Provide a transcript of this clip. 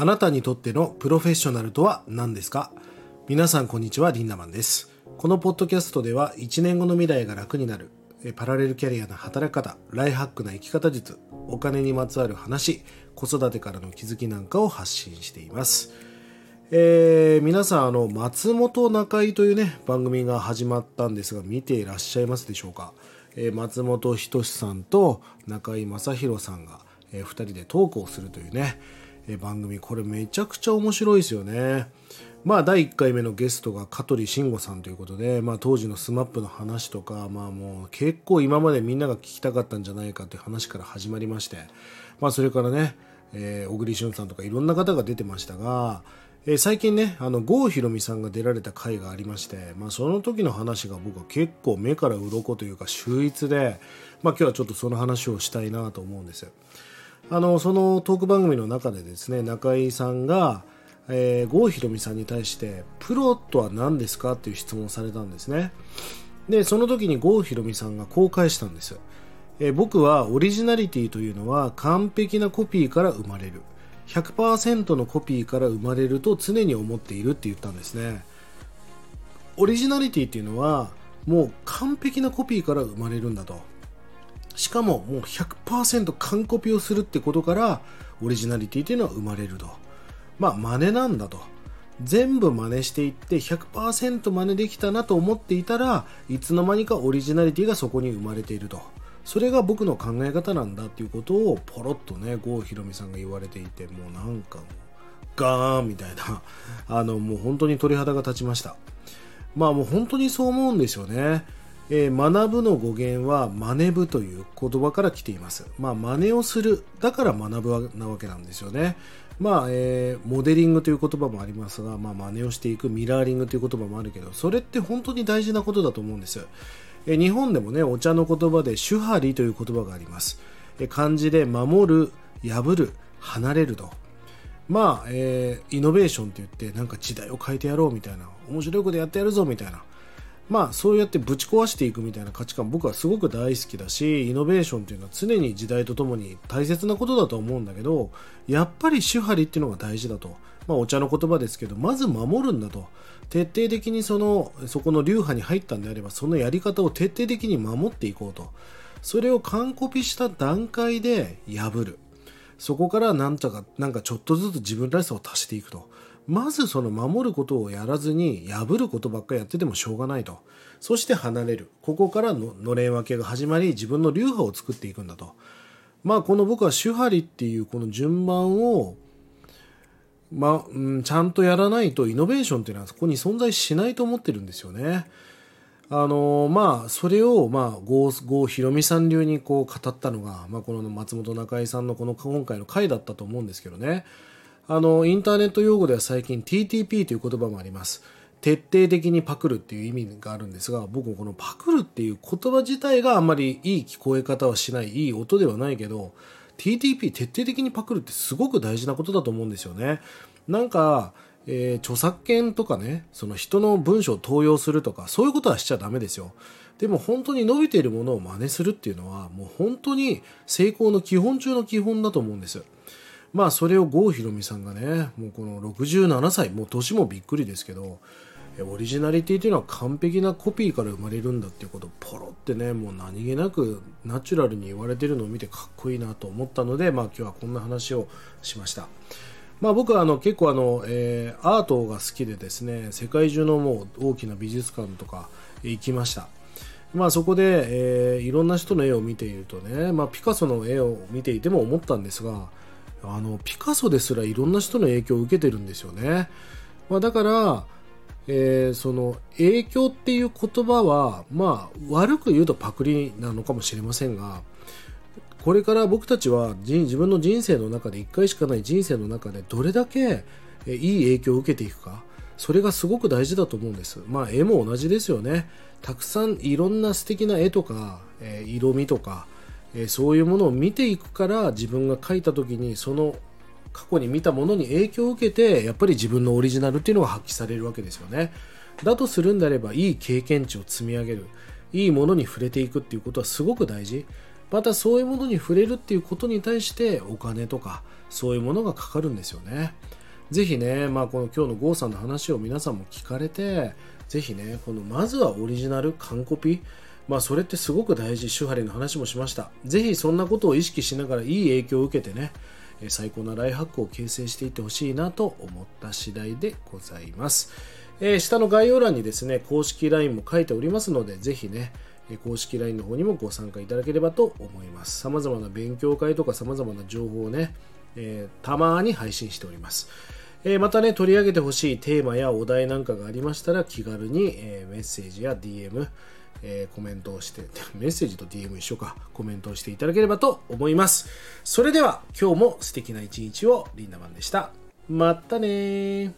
あなたにとってのプロフェッショナルとは何ですか？皆さんこんにちはリンダマンです。このポッドキャストでは1年後の未来が楽になるパラレルキャリアな働き方ライハックな生き方術お金にまつわる話子育てからの気づきなんかを発信しています。えー、皆さんあの松本中井というね番組が始まったんですが見ていらっしゃいますでしょうか、えー、松本人志さんと中井正広さんが、えー、2人でトークをするというね、え番組。これめちゃくちゃ面白いですよね。まあ第1回目のゲストが香取慎吾さんということで、まあ、当時の SMAP の話とか、まあ、もう結構今までみんなが聞きたかったんじゃないかという話から始まりまして、まあ、それからね、えー、小栗旬さんとかいろんな方が出てましたが、えー、最近ねあの郷ひろみさんが出られた回がありまして、まあ、その時の話が僕は結構目から鱗というか秀逸で、まあ、今日はちょっとその話をしたいなと思うんですあのそのトーク番組の中でですね中井さんが、えー、郷ひろみさんに対してプロとは何ですかっていう質問をされたんですね。でその時に郷ひろみさんがこう返したんです、えー、僕はオリジナリティというのは完璧なコピーから生まれる。100%のコピーから生まれると常に思っているって言ったんですね。オリジナリティっていうのはもう完璧なコピーから生まれるんだと。しかももう100%完コピをするってことからオリジナリティっていうのは生まれると。まあ真似なんだと。全部真似していって100%真似できたなと思っていたらいつの間にかオリジナリティがそこに生まれていると。それが僕の考え方なんだっていうことをポロッとね郷ひろみさんが言われていてもうなんかもうガーンみたいなあのもう本当に鳥肌が立ちました。まあもう本当にそう思うんですよね。えー、学ぶの語源は真似ぶという言葉から来ています。まあ、真似をする。だから学ぶなわけなんですよね。まあ、えー、モデリングという言葉もありますが、まあ、真似をしていくミラーリングという言葉もあるけど、それって本当に大事なことだと思うんです。え日本でもねお茶の言葉で手張りという言葉がありますえ漢字で守る破る離れるとまあ、えー、イノベーションって言ってなんか時代を変えてやろうみたいな面白いことやってやるぞみたいなまあそうやってぶち壊していくみたいな価値観僕はすごく大好きだしイノベーションっていうのは常に時代とともに大切なことだと思うんだけどやっぱり手張りっていうのが大事だと。まあ、お茶の言葉ですけどまず守るんだと。徹底的にそのそこの流派に入ったんであればそのやり方を徹底的に守っていこうと。それを完コピした段階で破る。そこからなんとかなんかちょっとずつ自分らしさを足していくと。まずその守ることをやらずに破ることばっかやっててもしょうがないとそして離れるここからののれん分けが始まり自分の流派を作っていくんだとまあこの僕は手張りっていうこの順番をまあ、うん、ちゃんとやらないとイノベーションっていうのはそこに存在しないと思ってるんですよね。あのまあ、それを、まあ、郷郷ひろみさん流にこう語ったのが、まあ、この松本中井さんのこの今回の回だったと思うんですけどね。あの、インターネット用語では最近 TTP という言葉もあります。徹底的にパクるっていう意味があるんですが、僕もこのパクるっていう言葉自体があんまりいい聞こえ方はしない、いい音ではないけど、TTP 徹底的にパクるってすごく大事なことだと思うんですよね。なんか、えー、著作権とかね、その人の文章を盗用するとか、そういうことはしちゃダメですよ。でも本当に伸びているものを真似するっていうのは、もう本当に成功の基本中の基本だと思うんです。まあそれを郷ひろみさんがね、もうこの67歳、もう年もびっくりですけど、オリジナリティというのは完璧なコピーから生まれるんだっていうことをポロってねもう何気なくナチュラルに言われてるのを見てかっこいいなと思ったので、まあ、今日はこんな話をしました。まあ、僕はあの結構あの、えー、アートが好きでですね世界中のもう大きな美術館とか行きました。まあ、そこで、えー、いろんな人の絵を見ているとね、まあ、ピカソの絵を見ていても思ったんですがあのピカソですらいろんな人の影響を受けてるんですよね。まあ、だからえー、その影響っていう言葉は、まあ、悪く言うとパクリなのかもしれませんが、これから僕たちは自分の人生の中で1回しかない人生の中でどれだけいい影響を受けていくか、それがすごく大事だと思うんです。まあ、絵も同じですよね。たくさんいろんな素敵な絵とか、えー、色味とか、えー、そういうものを見ていくから自分が描いた時にその過去に見たものに影響を受けてやっぱり自分のオリジナルっていうのが発揮されるわけですよね。だとするんであればいい経験値を積み上げる。いいものに触れていくっていうことはすごく大事。またそういうものに触れるっていうことに対してお金とかそういうものがかかるんですよね。ぜひね、まあ、この今日の郷さんの話を皆さんも聞かれて、ぜひね、このまずはオリジナル完コピ、まあ、それってすごく大事、手張りの話もしました。ぜひそんなことを意識しながらいい影響を受けてね、最高なライハックを形成していってほしいなと思った次第でございます。えー、下の概要欄にですね、公式 LINE も書いておりますので、ぜひね、公式 LINE の方にもご参加いただければと思います。様々な勉強会とか様々な情報をね、えー、たまに配信しております。えー、またね、取り上げてほしいテーマやお題なんかがありましたら、気軽に、え、メッセージや DM、えー、コメントをして、メッセージと DM 一緒か、コメントをしていただければと思います。それでは、今日も素敵な一日をリンダマンでした。またね